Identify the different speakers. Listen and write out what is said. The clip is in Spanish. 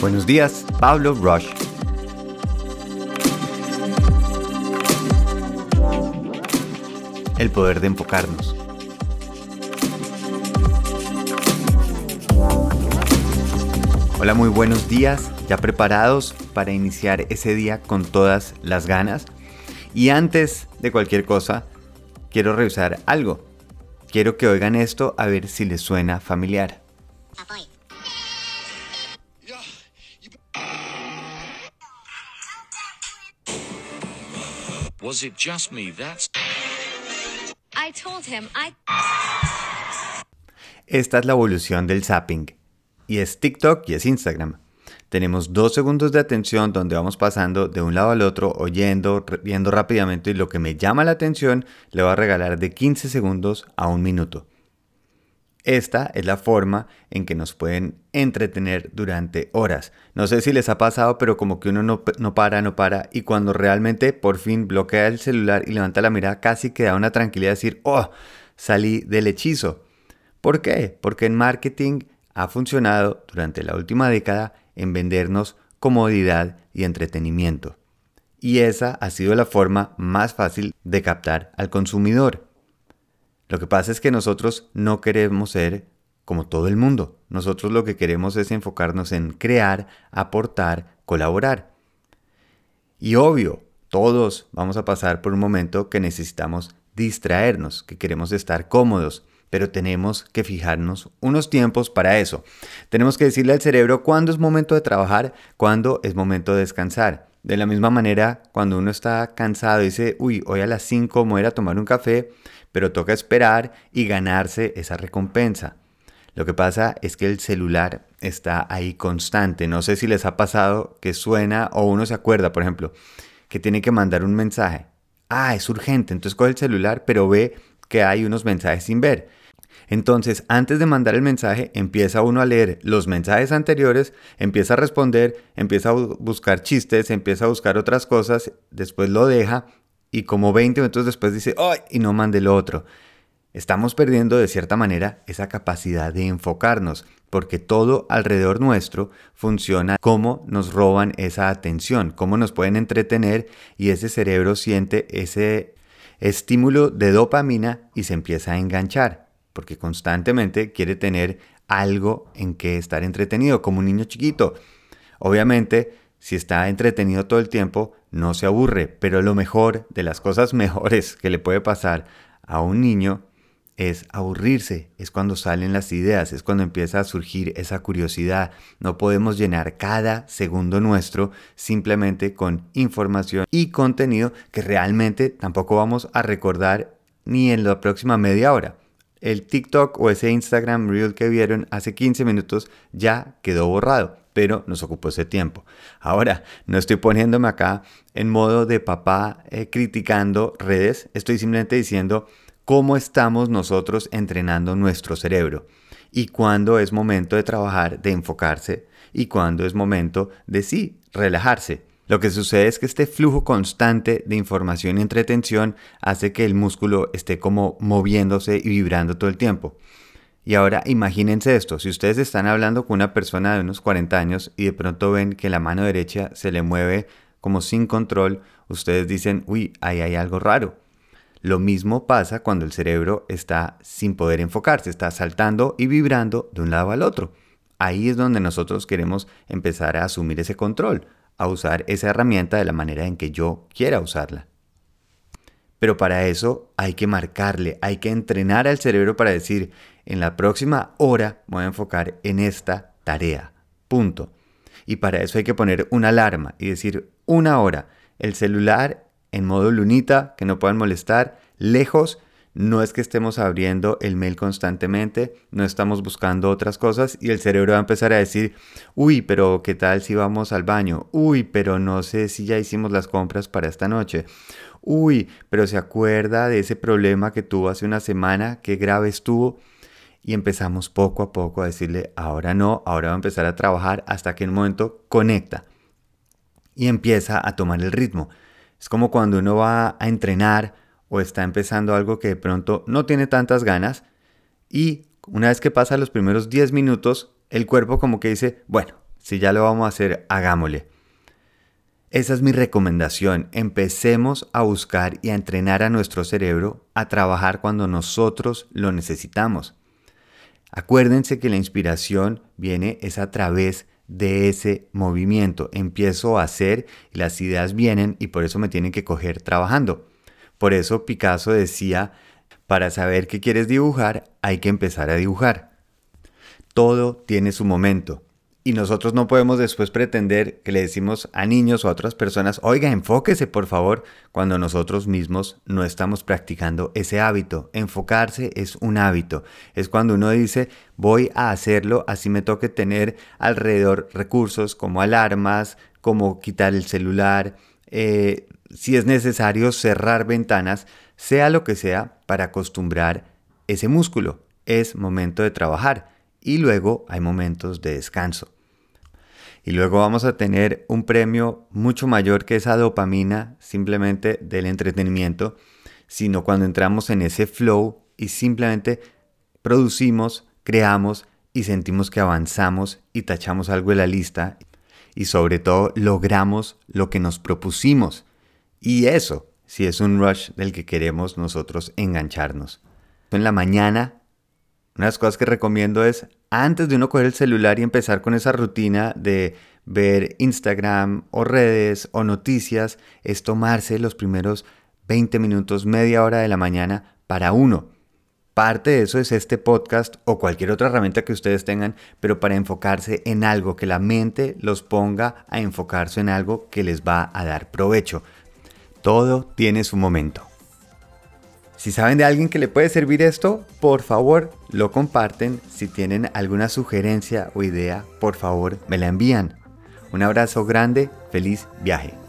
Speaker 1: Buenos días, Pablo Rush. El poder de enfocarnos. Hola, muy buenos días. ¿Ya preparados para iniciar ese día con todas las ganas? Y antes de cualquier cosa, quiero revisar algo. Quiero que oigan esto a ver si les suena familiar. Was it just me? That's... I told him I... Esta es la evolución del zapping. Y es TikTok y es Instagram. Tenemos dos segundos de atención donde vamos pasando de un lado al otro, oyendo, viendo rápidamente y lo que me llama la atención le va a regalar de 15 segundos a un minuto. Esta es la forma en que nos pueden entretener durante horas. No sé si les ha pasado, pero como que uno no, para, no para, y cuando realmente por fin bloquea el celular y levanta la mirada, casi que da una tranquilidad de decir, oh, salí del hechizo. ¿Por qué? Porque en marketing ha funcionado durante la última década en vendernos comodidad y entretenimiento. Y esa ha sido la forma más fácil de captar al consumidor. Lo que pasa es que nosotros no queremos ser como todo el mundo. Nosotros lo que queremos es enfocarnos en crear, aportar, colaborar. Y obvio, todos vamos a pasar por un momento que necesitamos distraernos, que queremos estar cómodos, pero tenemos que fijarnos unos tiempos para eso. Tenemos que decirle al cerebro cuándo es momento de trabajar, cuándo es momento de descansar. De la misma manera, cuando uno está cansado y dice, uy, hoy a las 5 me voy a tomar un café, pero toca esperar y ganarse esa recompensa. Lo que pasa es que el celular está ahí constante. No sé si les ha pasado que suena o uno se acuerda, por ejemplo, que tiene que mandar un mensaje. Ah, es urgente, entonces coge el celular, pero ve que hay unos mensajes sin ver. Entonces, antes de mandar el mensaje, empieza uno a leer los mensajes anteriores, empieza a responder, empieza a buscar chistes, empieza a buscar otras cosas, después lo deja y como 20 minutos después dice, ¡ay! y no mande lo otro. Estamos perdiendo de cierta manera esa capacidad de enfocarnos, porque todo alrededor nuestro funciona como nos roban esa atención, cómo nos pueden entretener y ese cerebro siente ese estímulo de dopamina y se empieza a enganchar, porque constantemente quiere tener algo en que estar entretenido, como un niño chiquito. Obviamente, si está entretenido todo el tiempo, no se aburre, pero lo mejor de las cosas mejores que le puede pasar a un niño es aburrirse, es cuando salen las ideas, es cuando empieza a surgir esa curiosidad. No podemos llenar cada segundo nuestro simplemente con información y contenido que realmente tampoco vamos a recordar ni en la próxima media hora. El TikTok o ese Instagram Reel que vieron hace 15 minutos ya quedó borrado pero nos ocupó ese tiempo. Ahora, no estoy poniéndome acá en modo de papá eh, criticando redes, estoy simplemente diciendo cómo estamos nosotros entrenando nuestro cerebro y cuándo es momento de trabajar, de enfocarse y cuándo es momento de sí, relajarse. Lo que sucede es que este flujo constante de información y entretención hace que el músculo esté como moviéndose y vibrando todo el tiempo. Y ahora imagínense esto, si ustedes están hablando con una persona de unos 40 años y de pronto ven que la mano derecha se le mueve como sin control, ustedes dicen, uy, ahí hay algo raro. Lo mismo pasa cuando el cerebro está sin poder enfocarse, está saltando y vibrando de un lado al otro. Ahí es donde nosotros queremos empezar a asumir ese control, a usar esa herramienta de la manera en que yo quiera usarla. Pero para eso hay que marcarle, hay que entrenar al cerebro para decir, en la próxima hora voy a enfocar en esta tarea. Punto. Y para eso hay que poner una alarma y decir una hora. El celular en modo lunita, que no puedan molestar, lejos. No es que estemos abriendo el mail constantemente, no estamos buscando otras cosas y el cerebro va a empezar a decir, uy, pero ¿qué tal si vamos al baño? Uy, pero no sé si ya hicimos las compras para esta noche. Uy, pero se acuerda de ese problema que tuvo hace una semana, qué grave estuvo y empezamos poco a poco a decirle, ahora no, ahora va a empezar a trabajar hasta que en un momento conecta y empieza a tomar el ritmo. Es como cuando uno va a entrenar o está empezando algo que de pronto no tiene tantas ganas y una vez que pasa los primeros 10 minutos, el cuerpo como que dice, bueno, Si ya lo vamos a hacer, hagámosle. Esa es mi recomendación. Empecemos a buscar y a entrenar a nuestro cerebro a trabajar cuando nosotros lo necesitamos. Acuérdense que la inspiración viene es a través de ese movimiento. Empiezo a hacer las ideas vienen y por eso me tienen que coger trabajando. Por eso Picasso decía, para saber qué quieres dibujar hay que empezar a dibujar. Todo tiene su momento. Y nosotros no podemos después pretender que le decimos a niños o a otras personas, oiga, enfóquese por favor, cuando nosotros mismos no estamos practicando ese hábito. Enfocarse es un hábito. Es cuando uno dice, voy a hacerlo, así me toque tener alrededor recursos como alarmas, como quitar el celular, eh, si es necesario cerrar ventanas, sea lo que sea, para acostumbrar ese músculo. Es momento de trabajar y luego hay momentos de descanso. Y luego vamos a tener un premio mucho mayor que esa dopamina simplemente del entretenimiento, sino cuando entramos en ese flow y simplemente producimos, creamos y sentimos que avanzamos y tachamos algo de la lista y sobre todo logramos lo que nos propusimos. Y eso si es un rush del que queremos nosotros engancharnos. En la mañana, una de las cosas que recomiendo es antes de uno coger el celular y empezar con esa rutina de ver Instagram o redes o noticias, es tomarse los primeros 20 minutos, media hora de la mañana para uno. Parte de eso es este podcast o cualquier otra herramienta que ustedes tengan, pero para enfocarse en algo, que la mente los ponga a enfocarse en algo que les va a dar provecho. Todo tiene su momento. Si saben de alguien que le puede servir esto, por favor lo comparten. Si tienen alguna sugerencia o idea, por favor me la envían. Un abrazo grande, feliz viaje.